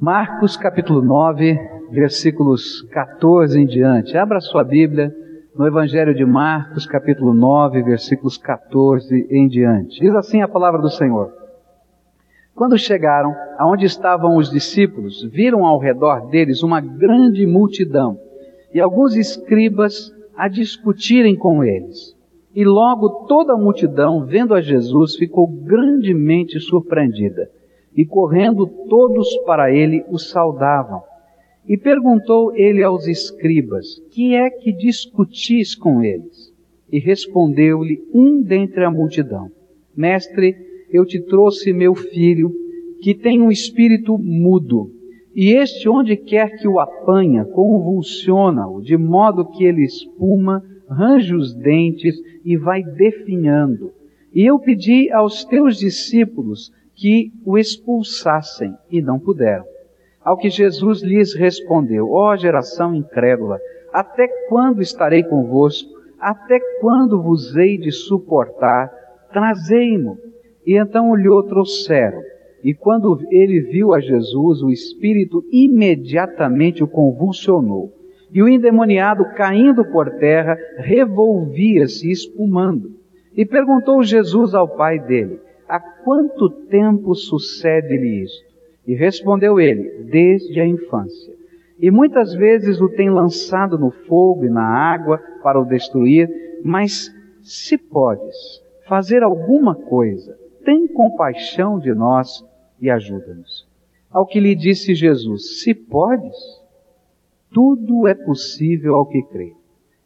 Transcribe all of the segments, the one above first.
Marcos capítulo 9, versículos 14 em diante. Abra sua Bíblia no Evangelho de Marcos capítulo 9, versículos 14 em diante. Diz assim a palavra do Senhor. Quando chegaram aonde estavam os discípulos, viram ao redor deles uma grande multidão e alguns escribas a discutirem com eles. E logo toda a multidão, vendo a Jesus, ficou grandemente surpreendida e correndo todos para ele o saudavam. E perguntou ele aos escribas: Que é que discutis com eles? E respondeu-lhe um dentre a multidão: Mestre, eu te trouxe meu filho, que tem um espírito mudo, e este, onde quer que o apanha, convulsiona-o, de modo que ele espuma, range os dentes e vai definhando. E eu pedi aos teus discípulos que o expulsassem e não puderam. Ao que Jesus lhes respondeu: Ó oh, geração incrédula, até quando estarei convosco? Até quando vos hei de suportar? Trazei-mo. E então olhou trouxeram. E quando ele viu a Jesus, o Espírito imediatamente o convulsionou. E o endemoniado, caindo por terra, revolvia-se, espumando. E perguntou Jesus ao pai dele: há quanto tempo sucede-lhe isto? E respondeu ele, desde a infância. E muitas vezes o tem lançado no fogo e na água para o destruir, mas se podes fazer alguma coisa, tem compaixão de nós e ajuda-nos. Ao que lhe disse Jesus, se podes, tudo é possível ao que crê.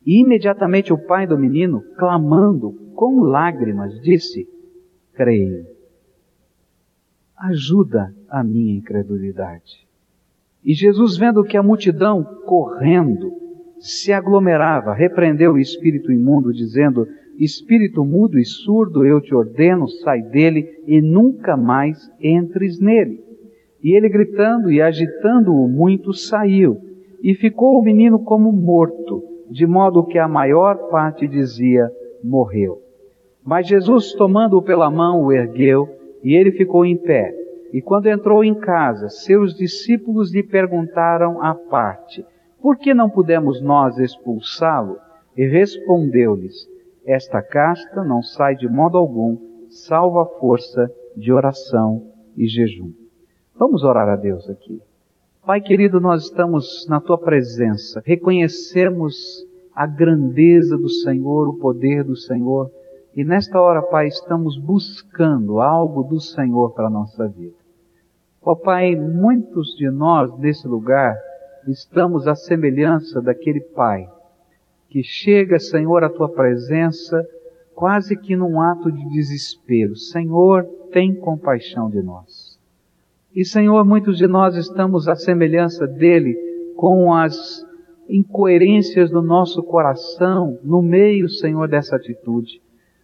E imediatamente o pai do menino, clamando com lágrimas, disse, creio. Ajuda a minha incredulidade. E Jesus, vendo que a multidão correndo se aglomerava, repreendeu o espírito imundo, dizendo: Espírito mudo e surdo, eu te ordeno, sai dele e nunca mais entres nele. E ele, gritando e agitando-o muito, saiu, e ficou o menino como morto, de modo que a maior parte dizia: morreu. Mas Jesus, tomando-o pela mão, o ergueu e ele ficou em pé. E quando entrou em casa, seus discípulos lhe perguntaram à parte: Por que não pudemos nós expulsá-lo? E respondeu-lhes: Esta casta não sai de modo algum, salvo a força de oração e jejum. Vamos orar a Deus aqui. Pai querido, nós estamos na tua presença, reconhecemos a grandeza do Senhor, o poder do Senhor e nesta hora, Pai, estamos buscando algo do Senhor para a nossa vida. Ó Pai, muitos de nós nesse lugar estamos à semelhança daquele Pai que chega, Senhor, à tua presença quase que num ato de desespero. Senhor, tem compaixão de nós. E Senhor, muitos de nós estamos à semelhança dele com as incoerências do nosso coração no meio, Senhor, dessa atitude.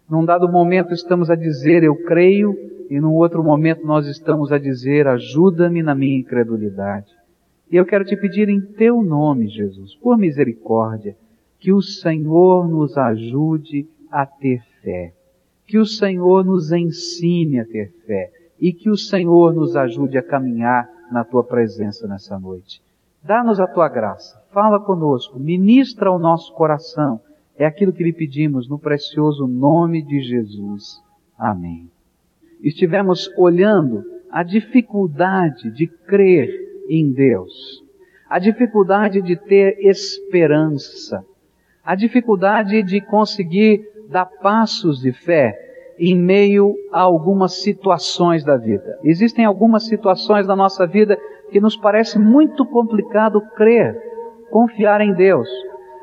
Num dado momento estamos a dizer eu creio, e num outro momento nós estamos a dizer ajuda-me na minha incredulidade. E eu quero te pedir em teu nome, Jesus, por misericórdia, que o Senhor nos ajude a ter fé. Que o Senhor nos ensine a ter fé. E que o Senhor nos ajude a caminhar na tua presença nessa noite. Dá-nos a tua graça. Fala conosco. Ministra ao nosso coração é aquilo que lhe pedimos no precioso nome de Jesus. Amém. Estivemos olhando a dificuldade de crer em Deus, a dificuldade de ter esperança, a dificuldade de conseguir dar passos de fé em meio a algumas situações da vida. Existem algumas situações da nossa vida que nos parece muito complicado crer, confiar em Deus.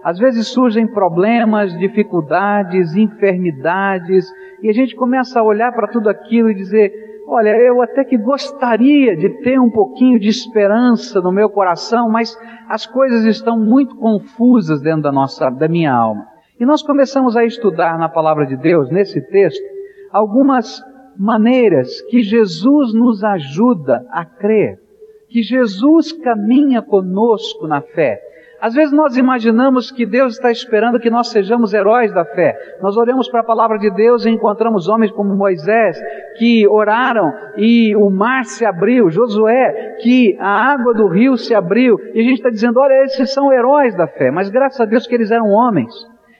Às vezes surgem problemas, dificuldades, enfermidades, e a gente começa a olhar para tudo aquilo e dizer: Olha, eu até que gostaria de ter um pouquinho de esperança no meu coração, mas as coisas estão muito confusas dentro da nossa, da minha alma. E nós começamos a estudar na palavra de Deus, nesse texto, algumas maneiras que Jesus nos ajuda a crer, que Jesus caminha conosco na fé Às vezes nós imaginamos que Deus está esperando que nós sejamos heróis da fé. Nós olhamos para a palavra de Deus e encontramos homens como Moisés, que oraram e o mar se abriu, Josué, que a água do rio se abriu, e a gente está dizendo, olha, esses são heróis da fé, mas graças a Deus que eles eram homens.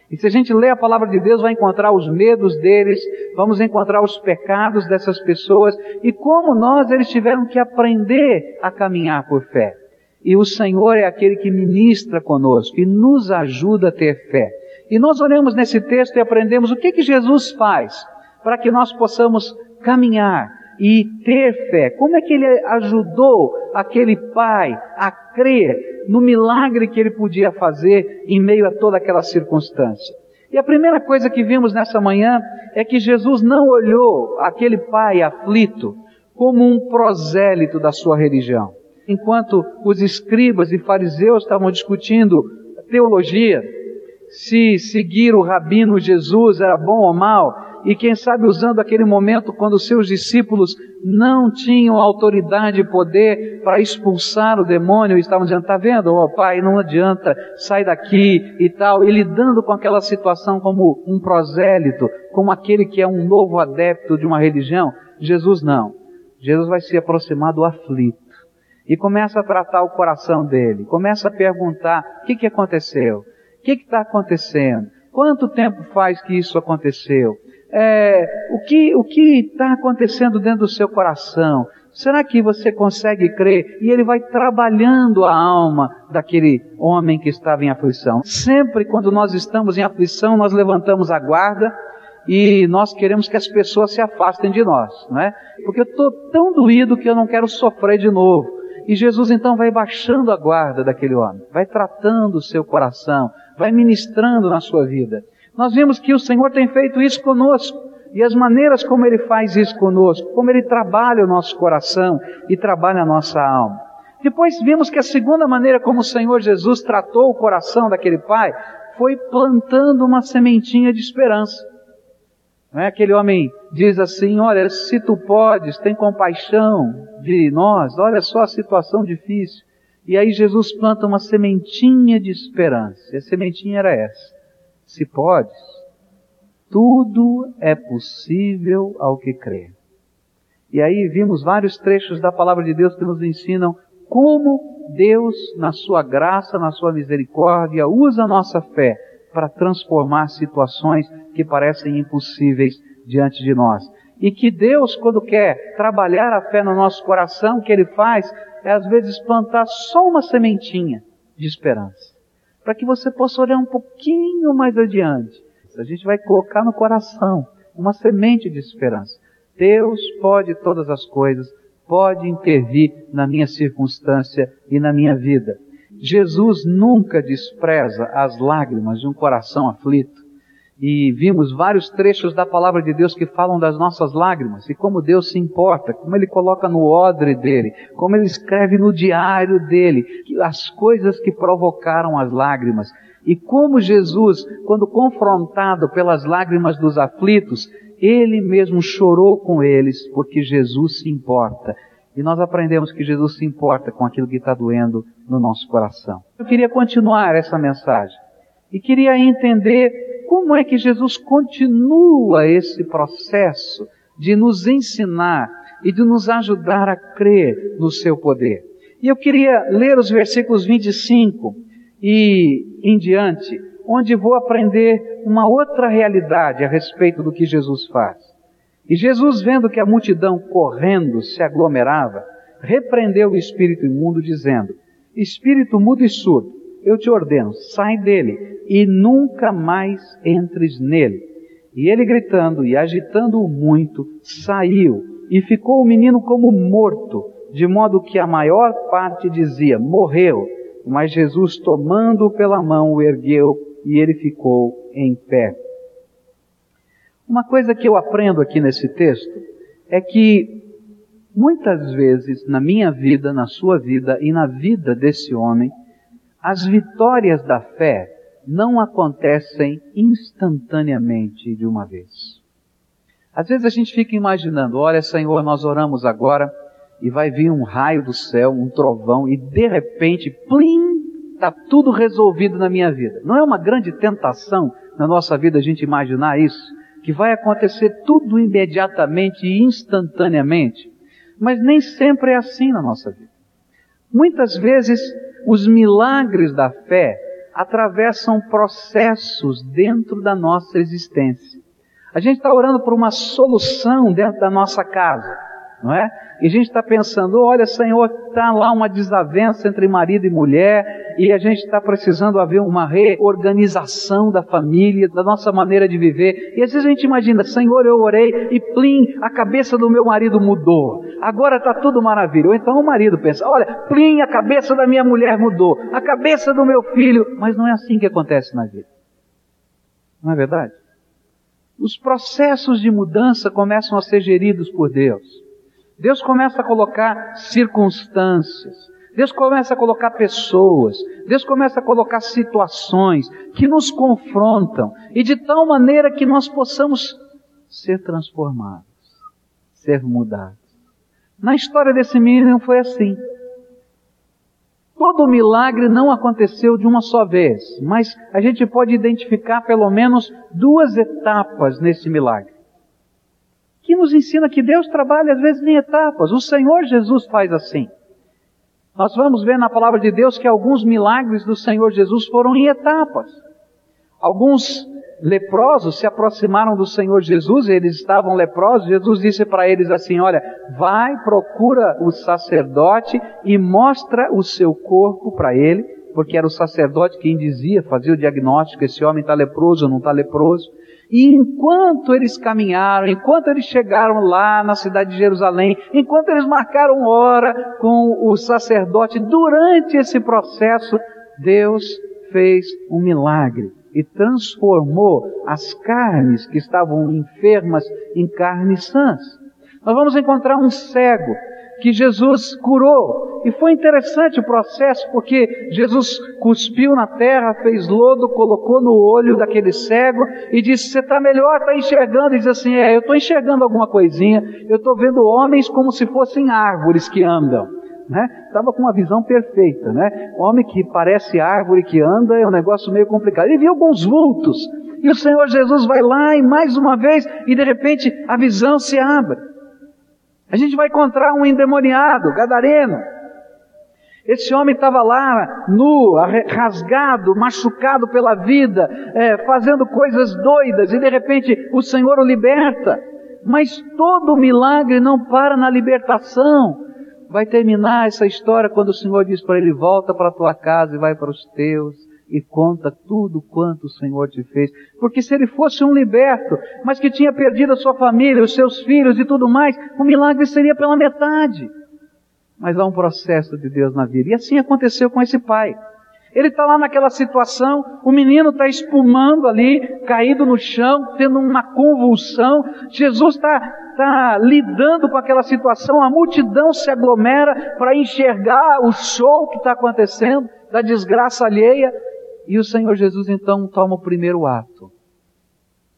E se a gente lê a palavra de Deus, vai encontrar os medos deles, vamos encontrar os pecados dessas pessoas e como nós eles tiveram que aprender a caminhar por fé. E o Senhor é aquele que ministra conosco e nos ajuda a ter fé. E nós olhamos nesse texto e aprendemos o que que Jesus faz para que nós possamos caminhar e ter fé. Como é que ele ajudou aquele pai a crer no milagre que ele podia fazer em meio a toda aquela circunstância? E a primeira coisa que vimos nessa manhã é que Jesus não olhou aquele pai aflito como um prosélito da sua religião. Enquanto os escribas e fariseus estavam discutindo teologia, se seguir o rabino Jesus era bom ou mal, e quem sabe usando aquele momento quando seus discípulos não tinham autoridade e poder para expulsar o demônio, e estavam dizendo, tá vendo, oh, pai, não adianta, sai daqui e tal, e lidando com aquela situação como um prosélito, como aquele que é um novo adepto de uma religião, Jesus não. Jesus vai se aproximar do aflito e começa a tratar o coração dele, começa a perguntar, o que que aconteceu? O que está acontecendo? Quanto tempo faz que isso aconteceu? é, o que o que está acontecendo dentro do seu coração? Será que você consegue crer? E ele vai trabalhando a alma daquele homem que estava em aflição. Sempre quando nós estamos em aflição, nós levantamos a guarda e nós queremos que as pessoas se afastem de nós, não é? Porque eu estou tão doído que eu não quero sofrer de novo. E Jesus então vai baixando a guarda daquele homem, vai tratando o seu coração, vai ministrando na sua vida. Nós vimos que o Senhor tem feito isso conosco. E as maneiras como Ele faz isso conosco, como Ele trabalha o nosso coração e trabalha a nossa alma. Depois vimos que a segunda maneira como o Senhor Jesus tratou o coração daquele pai foi plantando uma sementinha de esperança. É? Aquele homem diz assim: Olha, se tu podes, tem compaixão de nós, olha só a situação difícil. E aí Jesus planta uma sementinha de esperança. E a sementinha era essa se podes, tudo é possível ao que crê. E aí vimos vários trechos da palavra de Deus que nos ensinam como Deus, na sua graça, na sua misericórdia, usa a nossa fé para transformar situações que parecem impossíveis diante de nós. E que Deus, quando quer trabalhar a fé no nosso coração, o que Ele faz é às vezes plantar só uma sementinha de esperança para que você possa olhar um pouquinho mais adiante. A gente vai colocar no coração uma semente de esperança. Deus pode todas as coisas, pode intervir na minha circunstância e na minha vida. Jesus nunca despreza as lágrimas de um coração aflito e vimos vários trechos da palavra de Deus que falam das nossas lágrimas e como Deus se importa, como Ele coloca no odre dele, como Ele escreve no diário dele as coisas que provocaram as lágrimas e como Jesus, quando confrontado pelas lágrimas dos aflitos, Ele mesmo chorou com eles porque Jesus se importa. E nós aprendemos que Jesus se importa com aquilo que está doendo no nosso coração. Eu queria continuar essa mensagem e queria entender como é que Jesus continua esse processo de nos ensinar e de nos ajudar a crer no seu poder. E eu queria ler os versículos 25 e em diante, onde vou aprender uma outra realidade a respeito do que Jesus faz. E Jesus, vendo que a multidão correndo se aglomerava, repreendeu o espírito imundo, dizendo: Espírito mudo e surdo, eu te ordeno, sai dele e nunca mais entres nele. E ele gritando e agitando-o muito, saiu e ficou o menino como morto, de modo que a maior parte dizia, morreu. Mas Jesus, tomando-o pela mão, o ergueu e ele ficou em pé. Uma coisa que eu aprendo aqui nesse texto é que muitas vezes na minha vida, na sua vida e na vida desse homem, as vitórias da fé não acontecem instantaneamente de uma vez. Às vezes a gente fica imaginando, olha Senhor, nós oramos agora e vai vir um raio do céu, um trovão e de repente, plim, está tudo resolvido na minha vida. Não é uma grande tentação na nossa vida a gente imaginar isso? Que vai acontecer tudo imediatamente e instantaneamente. Mas nem sempre é assim na nossa vida. Muitas vezes, os milagres da fé atravessam processos dentro da nossa existência. A gente está orando por uma solução dentro da nossa casa não é? E a gente está pensando, olha, Senhor, está lá uma desavença entre marido e mulher, e a gente está precisando haver uma reorganização da família, da nossa maneira de viver. E às vezes a gente imagina, Senhor, eu orei e plim, a cabeça do meu marido mudou. Agora está tudo maravilha. Ou então o marido pensa, olha, plim, a cabeça da minha mulher mudou, a cabeça do meu filho. Mas não é assim que acontece na vida. Não é verdade? Os processos de mudança começam a ser geridos por Deus. Deus começa a colocar circunstâncias, Deus começa a colocar pessoas, Deus começa a colocar situações que nos confrontam e de tal maneira que nós possamos ser transformados, ser mudados. Na história desse menino foi assim. Todo o milagre não aconteceu de uma só vez, mas a gente pode identificar pelo menos duas etapas nesse milagre que nos ensina que Deus trabalha às vezes em etapas. O Senhor Jesus faz assim. Nós vamos ver na palavra de Deus que alguns milagres do Senhor Jesus foram em etapas. Alguns leprosos se aproximaram do Senhor Jesus, eles estavam leprosos. Jesus disse para eles assim: Olha, vai, procura o sacerdote e mostra o seu corpo para ele, porque era o sacerdote quem dizia, fazia o diagnóstico: esse homem está leproso ou não está leproso. E enquanto eles caminharam, enquanto eles chegaram lá na cidade de Jerusalém, enquanto eles marcaram hora com o sacerdote, durante esse processo, Deus fez um milagre e transformou as carnes que estavam enfermas em carnes sãs. Nós vamos encontrar um cego que Jesus curou. E foi interessante o processo, porque Jesus cuspiu na terra, fez lodo, colocou no olho daquele cego e disse: Você está melhor, está enxergando? E diz assim: É, eu estou enxergando alguma coisinha, eu estou vendo homens como se fossem árvores que andam. Né? Estava com uma visão perfeita, né? Homem que parece árvore que anda é um negócio meio complicado. Ele viu alguns vultos. E o Senhor Jesus vai lá e mais uma vez, e de repente a visão se abre. A gente vai encontrar um endemoniado, gadareno. Esse homem estava lá, nu, rasgado, machucado pela vida, é, fazendo coisas doidas, e de repente o Senhor o liberta. Mas todo milagre não para na libertação. Vai terminar essa história quando o Senhor diz para ele: volta para a tua casa e vai para os teus e conta tudo quanto o Senhor te fez. Porque se ele fosse um liberto, mas que tinha perdido a sua família, os seus filhos e tudo mais, o milagre seria pela metade. Mas há um processo de Deus na vida. E assim aconteceu com esse pai. Ele está lá naquela situação, o menino está espumando ali, caído no chão, tendo uma convulsão. Jesus está tá lidando com aquela situação, a multidão se aglomera para enxergar o show que está acontecendo, da desgraça alheia. E o Senhor Jesus então toma o primeiro ato.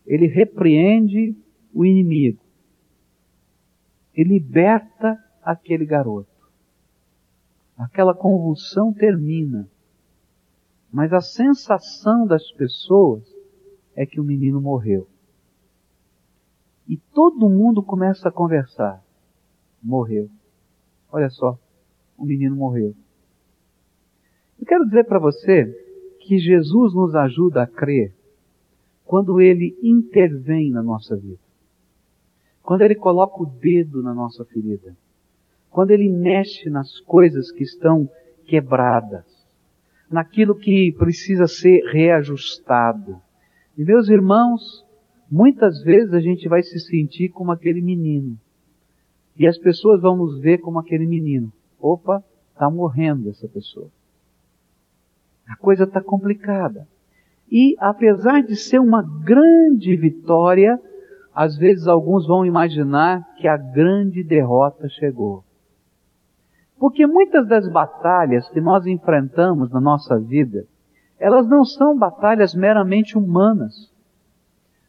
Ele repreende o inimigo. E liberta aquele garoto. Aquela convulsão termina. Mas a sensação das pessoas é que o menino morreu. E todo mundo começa a conversar. Morreu. Olha só, o menino morreu. Eu quero dizer para você que Jesus nos ajuda a crer quando Ele intervém na nossa vida. Quando Ele coloca o dedo na nossa ferida. Quando Ele mexe nas coisas que estão quebradas. Naquilo que precisa ser reajustado. E meus irmãos, muitas vezes a gente vai se sentir como aquele menino. E as pessoas vão nos ver como aquele menino. Opa, está morrendo essa pessoa. A coisa está complicada. E apesar de ser uma grande vitória, às vezes alguns vão imaginar que a grande derrota chegou. Porque muitas das batalhas que nós enfrentamos na nossa vida, elas não são batalhas meramente humanas.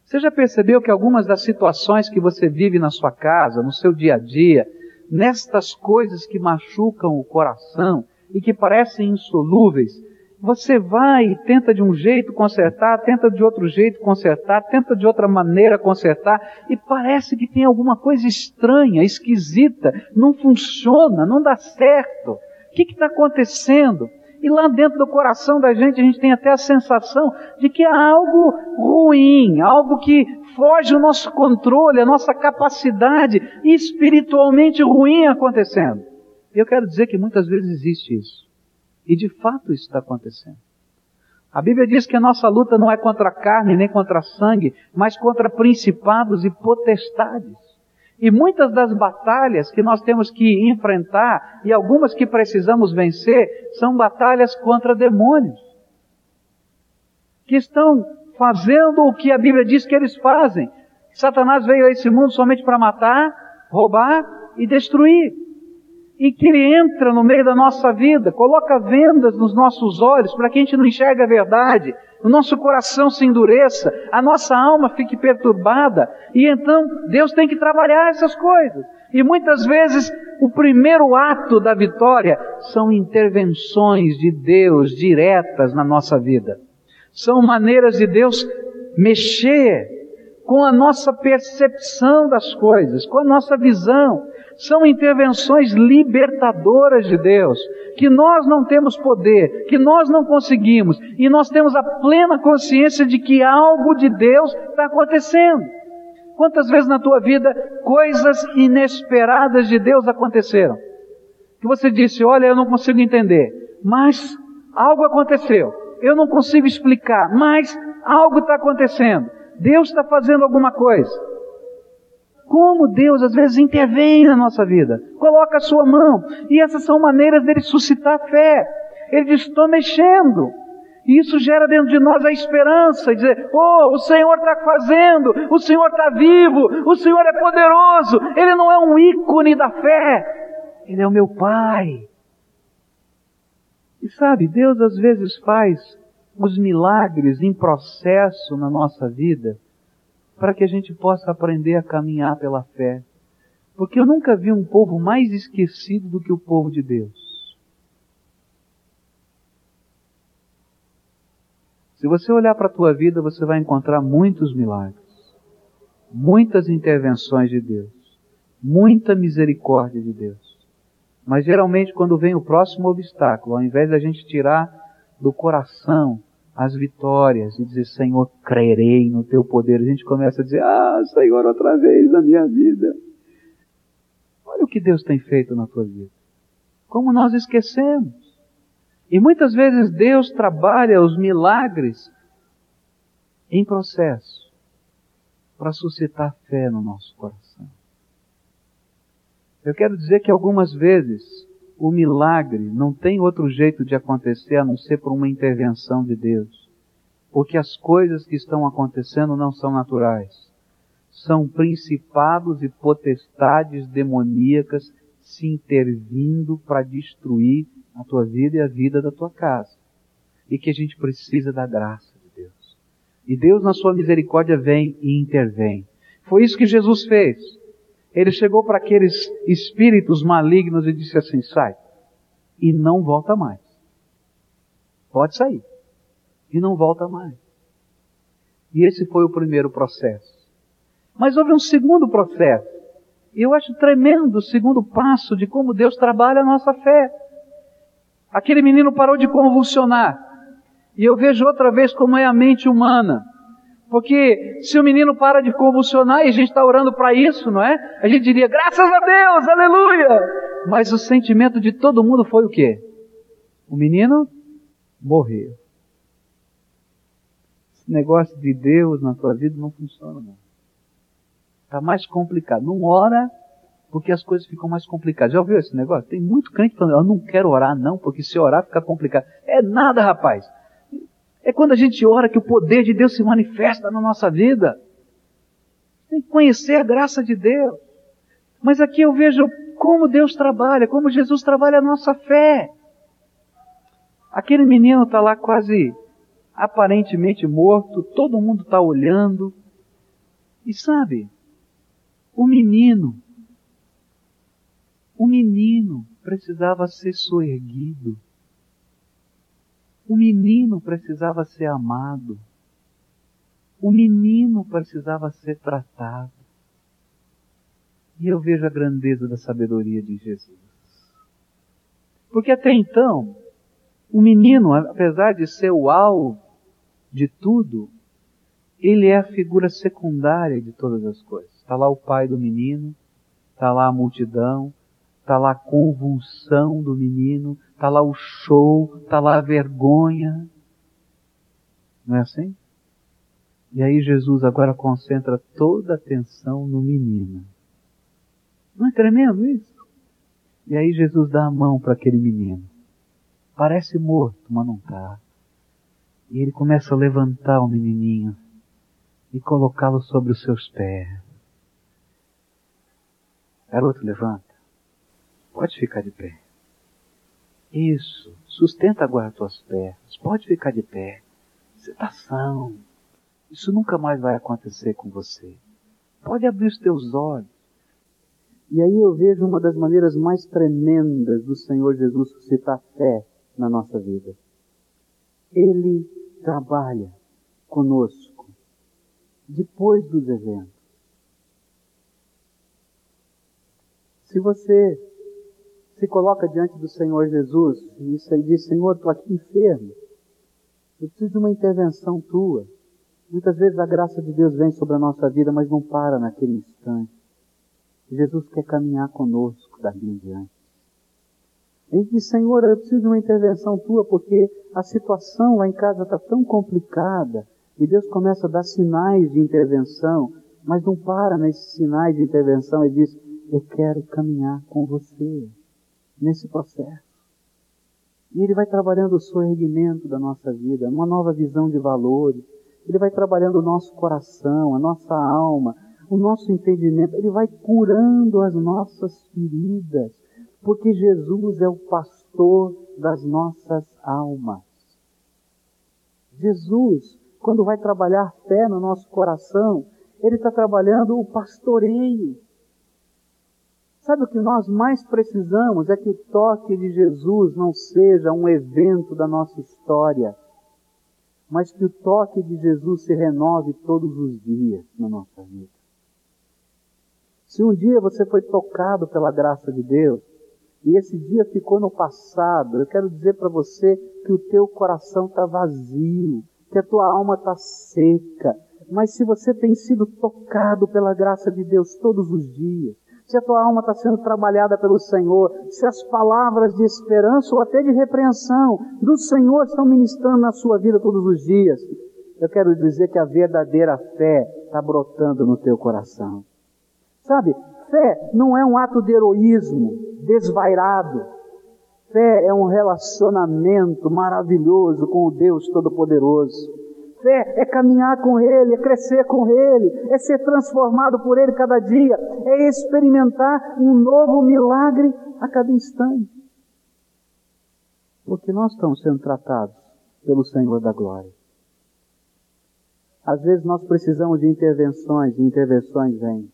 Você já percebeu que algumas das situações que você vive na sua casa, no seu dia a dia, nestas coisas que machucam o coração e que parecem insolúveis, você vai e tenta de um jeito consertar, tenta de outro jeito consertar, tenta de outra maneira consertar, e parece que tem alguma coisa estranha, esquisita, não funciona, não dá certo. O que está acontecendo? E lá dentro do coração da gente, a gente tem até a sensação de que há algo ruim, algo que foge do nosso controle, a nossa capacidade espiritualmente ruim acontecendo. E eu quero dizer que muitas vezes existe isso. E de fato isso está acontecendo. A Bíblia diz que a nossa luta não é contra a carne nem contra sangue, mas contra principados e potestades. E muitas das batalhas que nós temos que enfrentar e algumas que precisamos vencer são batalhas contra demônios. Que estão fazendo o que a Bíblia diz que eles fazem. Satanás veio a esse mundo somente para matar, roubar e destruir e que Ele entra no meio da nossa vida, coloca vendas nos nossos olhos para que a gente não enxergue a verdade, o nosso coração se endureça, a nossa alma fique perturbada, e então Deus tem que trabalhar essas coisas. E muitas vezes o primeiro ato da vitória são intervenções de Deus diretas na nossa vida. São maneiras de Deus mexer com a nossa percepção das coisas, com a nossa visão, são intervenções libertadoras de Deus, que nós não temos poder, que nós não conseguimos, e nós temos a plena consciência de que algo de Deus está acontecendo. Quantas vezes na tua vida coisas inesperadas de Deus aconteceram? Que você disse, olha, eu não consigo entender, mas algo aconteceu. Eu não consigo explicar, mas algo está acontecendo. Deus está fazendo alguma coisa. Como Deus às vezes intervém na nossa vida, coloca a sua mão, e essas são maneiras dele suscitar fé. Ele diz: estou mexendo. E isso gera dentro de nós a esperança, dizer, oh, o Senhor está fazendo, o Senhor está vivo, o Senhor é poderoso, Ele não é um ícone da fé, Ele é o meu Pai. E sabe, Deus às vezes faz os milagres em processo na nossa vida, para que a gente possa aprender a caminhar pela fé. Porque eu nunca vi um povo mais esquecido do que o povo de Deus. Se você olhar para a tua vida, você vai encontrar muitos milagres, muitas intervenções de Deus, muita misericórdia de Deus. Mas geralmente quando vem o próximo obstáculo, ao invés da gente tirar do coração as vitórias e dizer, Senhor, crerei no teu poder. A gente começa a dizer, ah, Senhor, outra vez na minha vida. Olha o que Deus tem feito na tua vida. Como nós esquecemos. E muitas vezes Deus trabalha os milagres em processo para suscitar fé no nosso coração. Eu quero dizer que algumas vezes o milagre não tem outro jeito de acontecer a não ser por uma intervenção de Deus. Porque as coisas que estão acontecendo não são naturais. São principados e potestades demoníacas se intervindo para destruir a tua vida e a vida da tua casa. E que a gente precisa da graça de Deus. E Deus, na sua misericórdia, vem e intervém. Foi isso que Jesus fez. Ele chegou para aqueles espíritos malignos e disse assim: sai. E não volta mais. Pode sair. E não volta mais. E esse foi o primeiro processo. Mas houve um segundo processo. E eu acho tremendo o segundo passo de como Deus trabalha a nossa fé. Aquele menino parou de convulsionar. E eu vejo outra vez como é a mente humana. Porque se o menino para de convulsionar e a gente está orando para isso, não é? A gente diria, graças a Deus, aleluia! Mas o sentimento de todo mundo foi o quê? O menino morreu. Esse negócio de Deus na tua vida não funciona não. Está mais complicado. Não ora porque as coisas ficam mais complicadas. Já ouviu esse negócio? Tem muito crente falando, eu não quero orar não, porque se orar fica complicado. É nada, rapaz. É quando a gente ora que o poder de Deus se manifesta na nossa vida. Tem que conhecer a graça de Deus. Mas aqui eu vejo como Deus trabalha, como Jesus trabalha a nossa fé. Aquele menino está lá quase aparentemente morto, todo mundo está olhando. E sabe, o menino, o menino precisava ser soerguido. O menino precisava ser amado. O menino precisava ser tratado. E eu vejo a grandeza da sabedoria de Jesus. Porque até então, o menino, apesar de ser o alvo de tudo, ele é a figura secundária de todas as coisas. Está lá o pai do menino, está lá a multidão, está lá a convulsão do menino, está lá o show, está lá a vergonha. Não é assim? E aí Jesus agora concentra toda a atenção no menino. Não é tremendo isso? E aí Jesus dá a mão para aquele menino. Parece morto, mas não está. E ele começa a levantar o menininho e colocá-lo sobre os seus pés. Garoto, levanta. Pode ficar de pé. Isso. Sustenta agora as tuas pernas. Pode ficar de pé. Você está são. Isso nunca mais vai acontecer com você. Pode abrir os teus olhos. E aí eu vejo uma das maneiras mais tremendas do Senhor Jesus suscitar fé na nossa vida. Ele trabalha conosco depois dos eventos. Se você se coloca diante do Senhor Jesus e diz, Senhor, estou aqui enfermo, eu preciso de uma intervenção tua. Muitas vezes a graça de Deus vem sobre a nossa vida, mas não para naquele instante. Jesus quer caminhar conosco daqui em diante. Gente diz, Senhor, eu preciso de uma intervenção tua porque a situação lá em casa está tão complicada. E Deus começa a dar sinais de intervenção, mas não para nesses sinais de intervenção e diz, eu quero caminhar com você nesse processo. E Ele vai trabalhando o sorrimento da nossa vida, uma nova visão de valores. Ele vai trabalhando o nosso coração, a nossa alma, o nosso entendimento, Ele vai curando as nossas feridas, porque Jesus é o pastor das nossas almas. Jesus, quando vai trabalhar fé no nosso coração, Ele está trabalhando o pastoreio. Sabe o que nós mais precisamos é que o toque de Jesus não seja um evento da nossa história, mas que o toque de Jesus se renove todos os dias na nossa vida. Se um dia você foi tocado pela graça de Deus, e esse dia ficou no passado, eu quero dizer para você que o teu coração está vazio, que a tua alma está seca. Mas se você tem sido tocado pela graça de Deus todos os dias, se a tua alma está sendo trabalhada pelo Senhor, se as palavras de esperança ou até de repreensão do Senhor estão ministrando na sua vida todos os dias, eu quero dizer que a verdadeira fé está brotando no teu coração. Sabe, fé não é um ato de heroísmo desvairado. Fé é um relacionamento maravilhoso com o Deus Todo-Poderoso. Fé é caminhar com Ele, é crescer com Ele, é ser transformado por Ele cada dia, é experimentar um novo milagre a cada instante. Porque nós estamos sendo tratados pelo Senhor da Glória. Às vezes nós precisamos de intervenções, e intervenções vêm.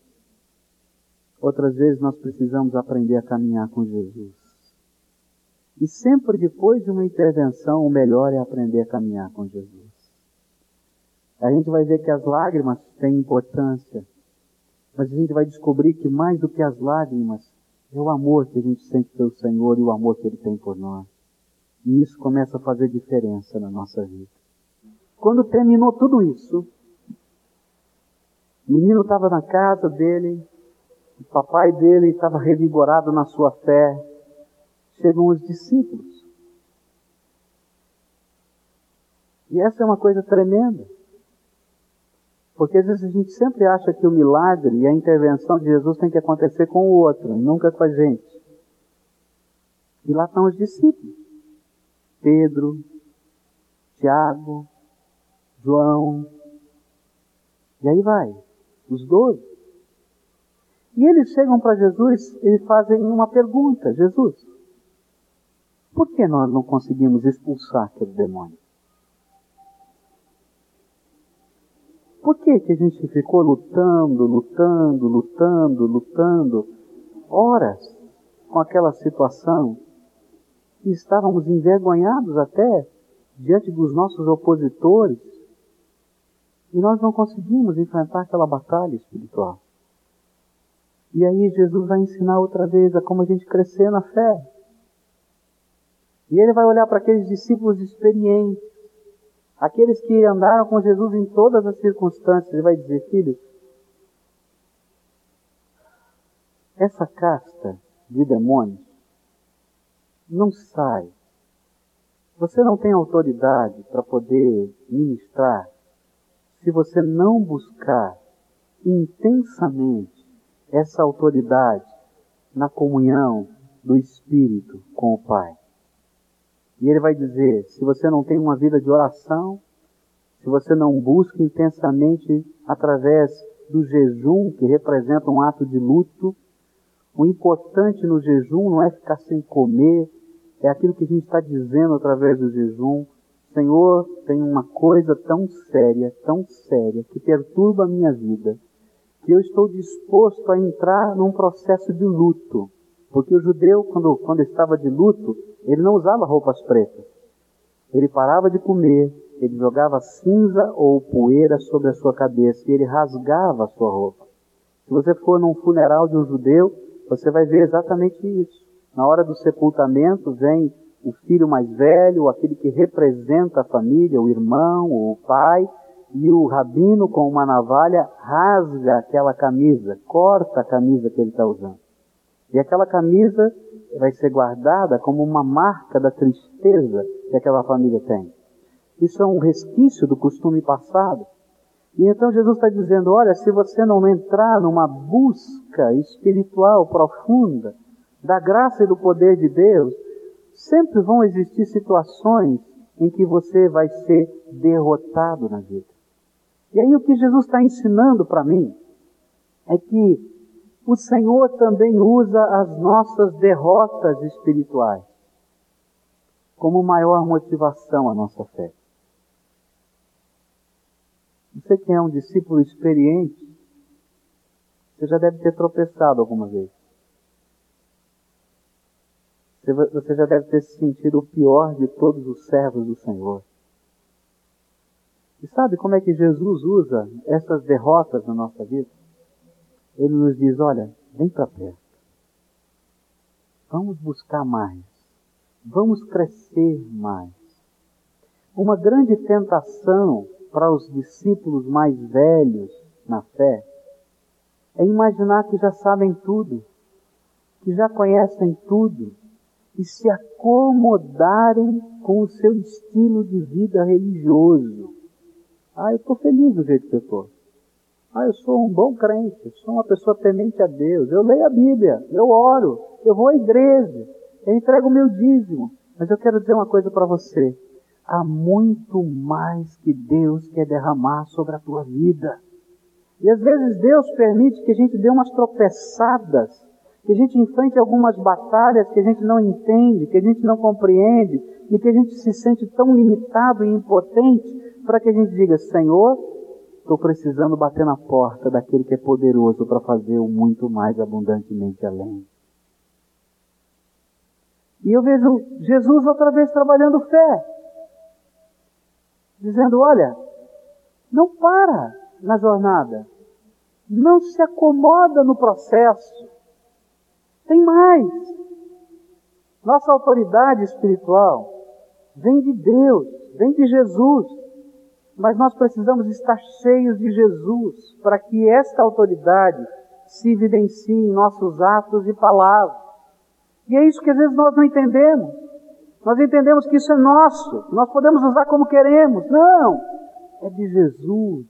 Outras vezes nós precisamos aprender a caminhar com Jesus. E sempre depois de uma intervenção, o melhor é aprender a caminhar com Jesus. A gente vai ver que as lágrimas têm importância, mas a gente vai descobrir que mais do que as lágrimas, é o amor que a gente sente pelo Senhor e o amor que Ele tem por nós. E isso começa a fazer diferença na nossa vida. Quando terminou tudo isso, o menino estava na casa dele, o papai dele estava revigorado na sua fé. Chegam os discípulos. E essa é uma coisa tremenda. Porque às vezes a gente sempre acha que o milagre e a intervenção de Jesus tem que acontecer com o outro, nunca com a gente. E lá estão os discípulos. Pedro, Tiago, João. E aí vai. Os doze. E eles chegam para Jesus e fazem uma pergunta: Jesus, por que nós não conseguimos expulsar aquele demônio? Por que, que a gente ficou lutando, lutando, lutando, lutando, horas com aquela situação e estávamos envergonhados até diante dos nossos opositores e nós não conseguimos enfrentar aquela batalha espiritual. E aí Jesus vai ensinar outra vez a como a gente crescer na fé. E ele vai olhar para aqueles discípulos experientes, aqueles que andaram com Jesus em todas as circunstâncias, ele vai dizer, filhos, essa casta de demônios não sai. Você não tem autoridade para poder ministrar se você não buscar intensamente essa autoridade na comunhão do Espírito com o Pai. E ele vai dizer: se você não tem uma vida de oração, se você não busca intensamente através do jejum, que representa um ato de luto, o importante no jejum não é ficar sem comer, é aquilo que a gente está dizendo através do jejum, Senhor, tem uma coisa tão séria, tão séria, que perturba a minha vida, que eu estou disposto a entrar num processo de luto. Porque o judeu, quando, quando estava de luto, ele não usava roupas pretas. Ele parava de comer, ele jogava cinza ou poeira sobre a sua cabeça e ele rasgava a sua roupa. Se você for num funeral de um judeu, você vai ver exatamente isso. Na hora do sepultamento, vem o filho mais velho, aquele que representa a família, o irmão, o pai, e o rabino com uma navalha rasga aquela camisa, corta a camisa que ele está usando. E aquela camisa vai ser guardada como uma marca da tristeza que aquela família tem. Isso é um resquício do costume passado. E então Jesus está dizendo: olha, se você não entrar numa busca espiritual profunda da graça e do poder de Deus, Sempre vão existir situações em que você vai ser derrotado na vida. E aí o que Jesus está ensinando para mim é que o Senhor também usa as nossas derrotas espirituais como maior motivação à nossa fé. Você que é um discípulo experiente, você já deve ter tropeçado alguma vez. Você já deve ter se sentido o pior de todos os servos do Senhor. E sabe como é que Jesus usa essas derrotas na nossa vida? Ele nos diz: olha, vem para perto. Vamos buscar mais. Vamos crescer mais. Uma grande tentação para os discípulos mais velhos na fé é imaginar que já sabem tudo, que já conhecem tudo, e se acomodarem com o seu estilo de vida religioso. Ah, eu estou feliz do jeito que eu estou. Ah, eu sou um bom crente, sou uma pessoa temente a Deus, eu leio a Bíblia, eu oro, eu vou à igreja, eu entrego o meu dízimo. Mas eu quero dizer uma coisa para você. Há muito mais que Deus quer derramar sobre a tua vida. E às vezes Deus permite que a gente dê umas tropeçadas que a gente enfrente algumas batalhas que a gente não entende, que a gente não compreende, e que a gente se sente tão limitado e impotente, para que a gente diga, Senhor, estou precisando bater na porta daquele que é poderoso para fazer o muito mais abundantemente além. E eu vejo Jesus outra vez trabalhando fé, dizendo, olha, não para na jornada, não se acomoda no processo, tem mais. Nossa autoridade espiritual vem de Deus, vem de Jesus. Mas nós precisamos estar cheios de Jesus para que esta autoridade se evidencie em nossos atos e palavras. E é isso que às vezes nós não entendemos. Nós entendemos que isso é nosso, nós podemos usar como queremos. Não! É de Jesus.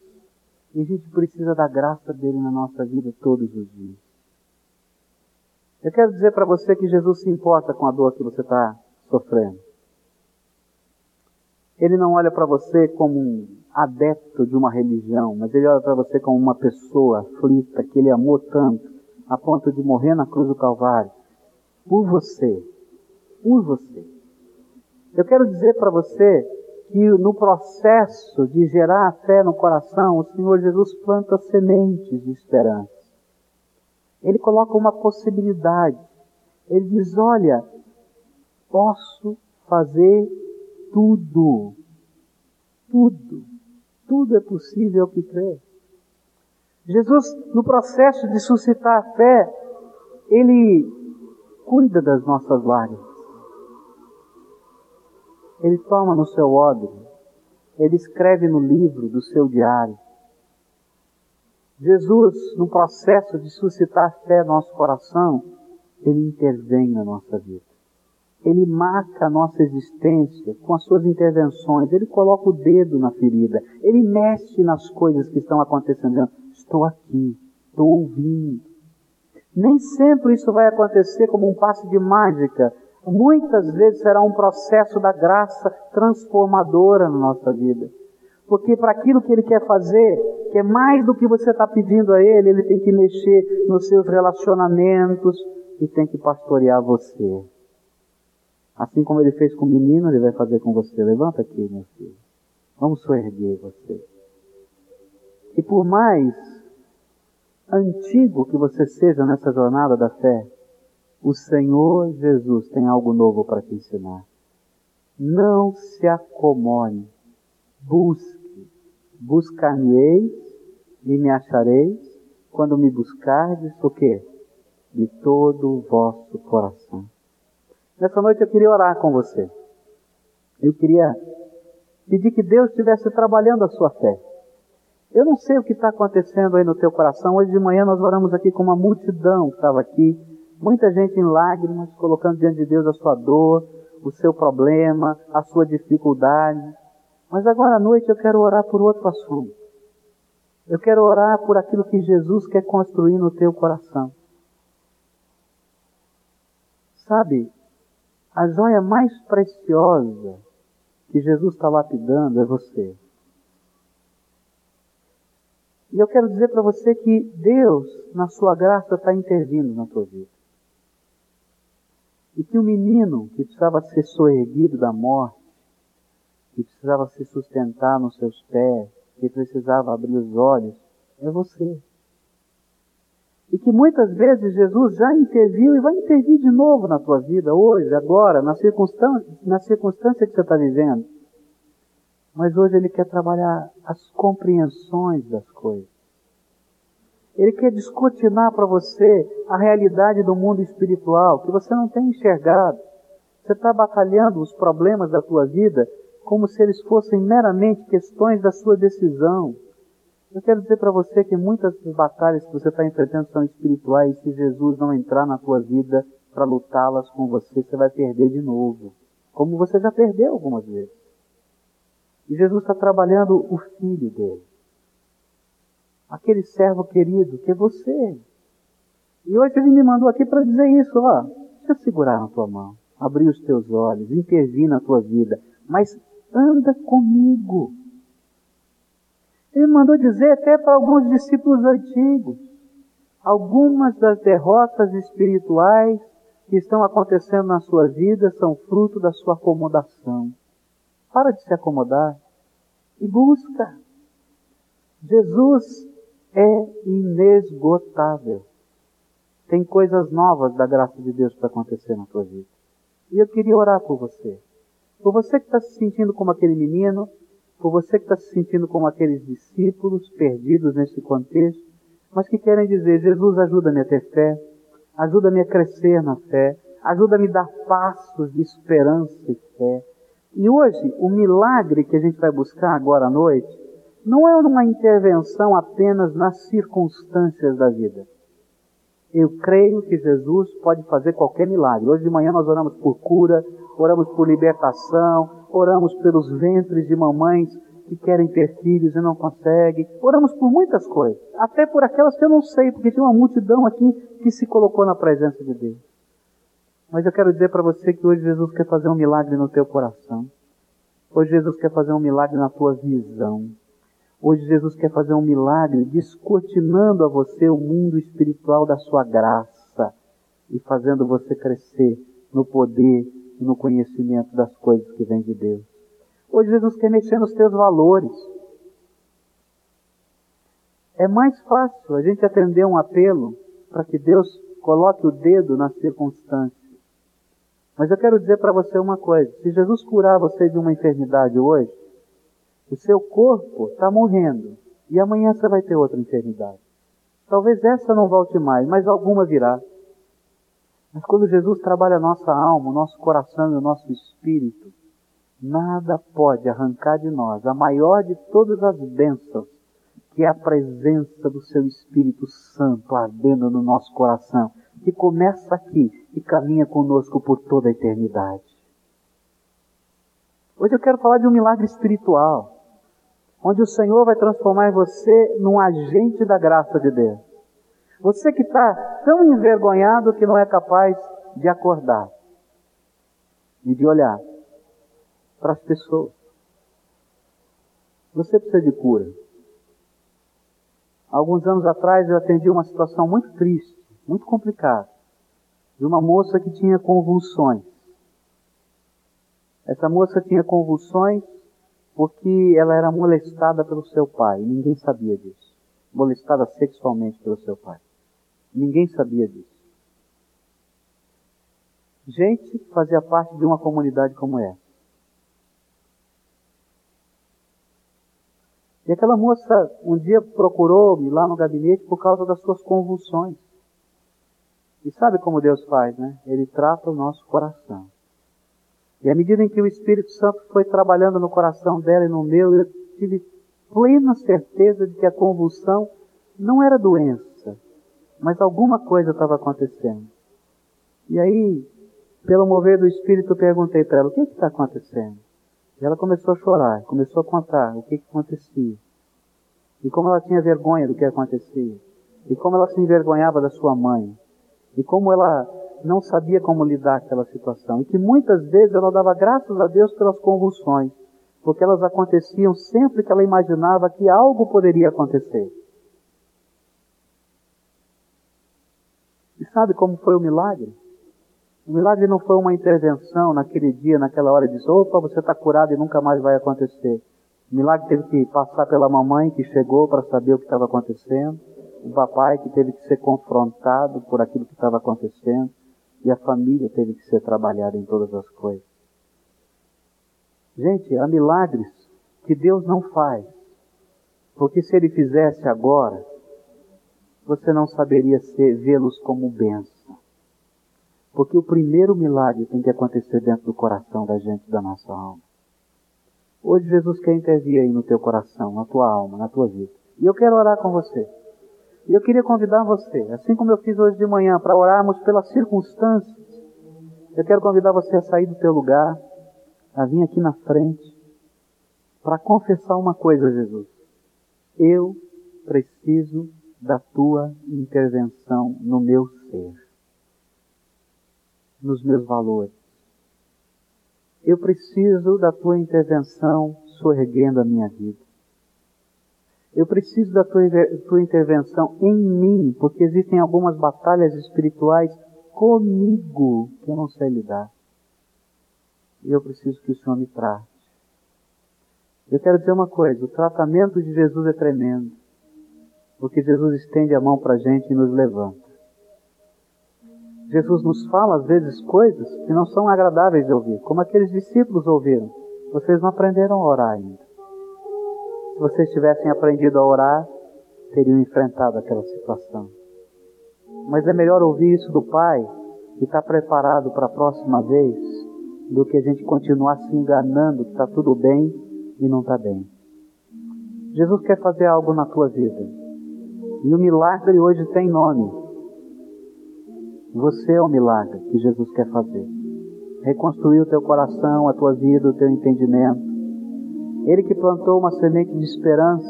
E a gente precisa da graça dele na nossa vida todos os dias. Eu quero dizer para você que Jesus se importa com a dor que você está sofrendo. Ele não olha para você como um adepto de uma religião, mas ele olha para você como uma pessoa aflita que ele amou tanto, a ponto de morrer na cruz do Calvário, por você, por você. Eu quero dizer para você que no processo de gerar a fé no coração, o Senhor Jesus planta sementes de esperança. Ele coloca uma possibilidade. Ele diz: Olha, posso fazer tudo. Tudo. Tudo é possível ao que crê. Jesus, no processo de suscitar a fé, Ele cuida das nossas lágrimas. Ele toma no seu odre. Ele escreve no livro do seu diário. Jesus, no processo de suscitar fé no nosso coração, Ele intervém na nossa vida. Ele marca a nossa existência com as suas intervenções. Ele coloca o dedo na ferida. Ele mexe nas coisas que estão acontecendo. Estou aqui, estou ouvindo. Nem sempre isso vai acontecer como um passe de mágica. Muitas vezes será um processo da graça transformadora na nossa vida. Porque para aquilo que Ele quer fazer, que é mais do que você está pedindo a Ele, Ele tem que mexer nos seus relacionamentos e tem que pastorear você. Assim como Ele fez com o menino, Ele vai fazer com você. Levanta aqui, meu filho. Vamos soerguer você. E por mais antigo que você seja nessa jornada da fé, o Senhor Jesus tem algo novo para te ensinar. Não se acomode Busque, buscar-me-eis e me achareis quando me buscardes o quê? De todo o vosso coração. Nessa noite eu queria orar com você. Eu queria pedir que Deus estivesse trabalhando a sua fé. Eu não sei o que está acontecendo aí no teu coração. Hoje de manhã nós oramos aqui com uma multidão que estava aqui. Muita gente em lágrimas, colocando diante de Deus a sua dor, o seu problema, a sua dificuldade. Mas agora à noite eu quero orar por outro assunto. Eu quero orar por aquilo que Jesus quer construir no teu coração. Sabe, a joia mais preciosa que Jesus está lapidando é você. E eu quero dizer para você que Deus, na sua graça, está intervindo na tua vida. E que o menino que precisava ser soerguido da morte, que precisava se sustentar nos seus pés, que precisava abrir os olhos, é você. E que muitas vezes Jesus já interviu e vai intervir de novo na tua vida, hoje, agora, na circunstância, na circunstância que você está vivendo. Mas hoje Ele quer trabalhar as compreensões das coisas. Ele quer descortinar para você a realidade do mundo espiritual que você não tem enxergado. Você está batalhando os problemas da tua vida como se eles fossem meramente questões da sua decisão. Eu quero dizer para você que muitas batalhas que você está enfrentando são espirituais. Se Jesus não entrar na tua vida para lutá-las com você, você vai perder de novo. Como você já perdeu algumas vezes. E Jesus está trabalhando o filho dele. Aquele servo querido que é você. E hoje ele me mandou aqui para dizer isso, ó. Deixa eu segurar na tua mão, abrir os teus olhos, intervir na tua vida. Mas anda comigo. Ele mandou dizer até para alguns discípulos antigos, algumas das derrotas espirituais que estão acontecendo na sua vida são fruto da sua acomodação. Para de se acomodar e busca. Jesus é inesgotável. Tem coisas novas da graça de Deus para acontecer na tua vida. E eu queria orar por você. Por você que está se sentindo como aquele menino, por você que está se sentindo como aqueles discípulos perdidos nesse contexto, mas que querem dizer: Jesus, ajuda-me a ter fé, ajuda-me a crescer na fé, ajuda-me a dar passos de esperança e fé. E hoje, o milagre que a gente vai buscar agora à noite, não é uma intervenção apenas nas circunstâncias da vida. Eu creio que Jesus pode fazer qualquer milagre. Hoje de manhã nós oramos por cura, oramos por libertação, oramos pelos ventres de mamães que querem ter filhos e não conseguem, oramos por muitas coisas, até por aquelas que eu não sei, porque tem uma multidão aqui que se colocou na presença de Deus. Mas eu quero dizer para você que hoje Jesus quer fazer um milagre no teu coração. Hoje Jesus quer fazer um milagre na tua visão. Hoje Jesus quer fazer um milagre descortinando a você o mundo espiritual da sua graça e fazendo você crescer no poder e no conhecimento das coisas que vêm de Deus. Hoje Jesus quer mexer nos teus valores. É mais fácil a gente atender um apelo para que Deus coloque o dedo na circunstância Mas eu quero dizer para você uma coisa: se Jesus curar você de uma enfermidade hoje, o seu corpo está morrendo e amanhã você vai ter outra enfermidade. Talvez essa não volte mais, mas alguma virá. Mas quando Jesus trabalha a nossa alma, o nosso coração e o nosso espírito, nada pode arrancar de nós a maior de todas as bênçãos, que é a presença do seu Espírito Santo ardendo no nosso coração, que começa aqui e caminha conosco por toda a eternidade. Hoje eu quero falar de um milagre espiritual, onde o Senhor vai transformar você num agente da graça de Deus. Você que está tão envergonhado que não é capaz de acordar e de olhar para as pessoas. Você precisa de cura. Alguns anos atrás eu atendi uma situação muito triste, muito complicada, de uma moça que tinha convulsões. Essa moça tinha convulsões porque ela era molestada pelo seu pai, e ninguém sabia disso. Molestada sexualmente pelo seu pai. Ninguém sabia disso. Gente que fazia parte de uma comunidade como essa. E aquela moça um dia procurou-me lá no gabinete por causa das suas convulsões. E sabe como Deus faz, né? Ele trata o nosso coração. E à medida em que o Espírito Santo foi trabalhando no coração dela e no meu, eu tive plena certeza de que a convulsão não era doença, mas alguma coisa estava acontecendo. E aí, pelo mover do Espírito, eu perguntei para ela: o que está acontecendo? E ela começou a chorar, começou a contar o que, que acontecia. E como ela tinha vergonha do que acontecia. E como ela se envergonhava da sua mãe. E como ela não sabia como lidar com aquela situação. E que muitas vezes ela dava graças a Deus pelas convulsões. Porque elas aconteciam sempre que ela imaginava que algo poderia acontecer. E sabe como foi o milagre? O milagre não foi uma intervenção naquele dia, naquela hora, de opa, você está curado e nunca mais vai acontecer. O milagre teve que passar pela mamãe que chegou para saber o que estava acontecendo, o papai que teve que ser confrontado por aquilo que estava acontecendo, e a família teve que ser trabalhada em todas as coisas. Gente, há milagres que Deus não faz, porque se Ele fizesse agora, você não saberia vê-los como bênção. Porque o primeiro milagre tem que acontecer dentro do coração da gente, da nossa alma. Hoje Jesus quer intervir aí no teu coração, na tua alma, na tua vida. E eu quero orar com você. E eu queria convidar você, assim como eu fiz hoje de manhã, para orarmos pelas circunstâncias. Eu quero convidar você a sair do teu lugar, a vir aqui na frente, para confessar uma coisa, Jesus. Eu preciso da tua intervenção no meu ser nos meus valores. Eu preciso da tua intervenção soerguendo a minha vida. Eu preciso da tua, tua intervenção em mim, porque existem algumas batalhas espirituais comigo que eu não sei lidar. E eu preciso que o Senhor me trate. Eu quero dizer uma coisa: o tratamento de Jesus é tremendo, porque Jesus estende a mão para a gente e nos levanta. Jesus nos fala às vezes coisas que não são agradáveis de ouvir, como aqueles discípulos ouviram. Vocês não aprenderam a orar ainda. Se vocês tivessem aprendido a orar, teriam enfrentado aquela situação. Mas é melhor ouvir isso do Pai e estar preparado para a próxima vez do que a gente continuar se enganando que está tudo bem e não está bem. Jesus quer fazer algo na tua vida. E o milagre hoje tem nome. Você é o milagre que Jesus quer fazer. Reconstruir o teu coração, a tua vida, o teu entendimento. Ele que plantou uma semente de esperança,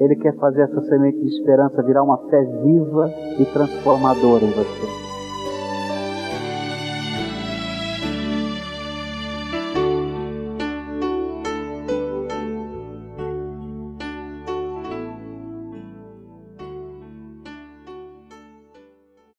ele quer fazer essa semente de esperança virar uma fé viva e transformadora em você.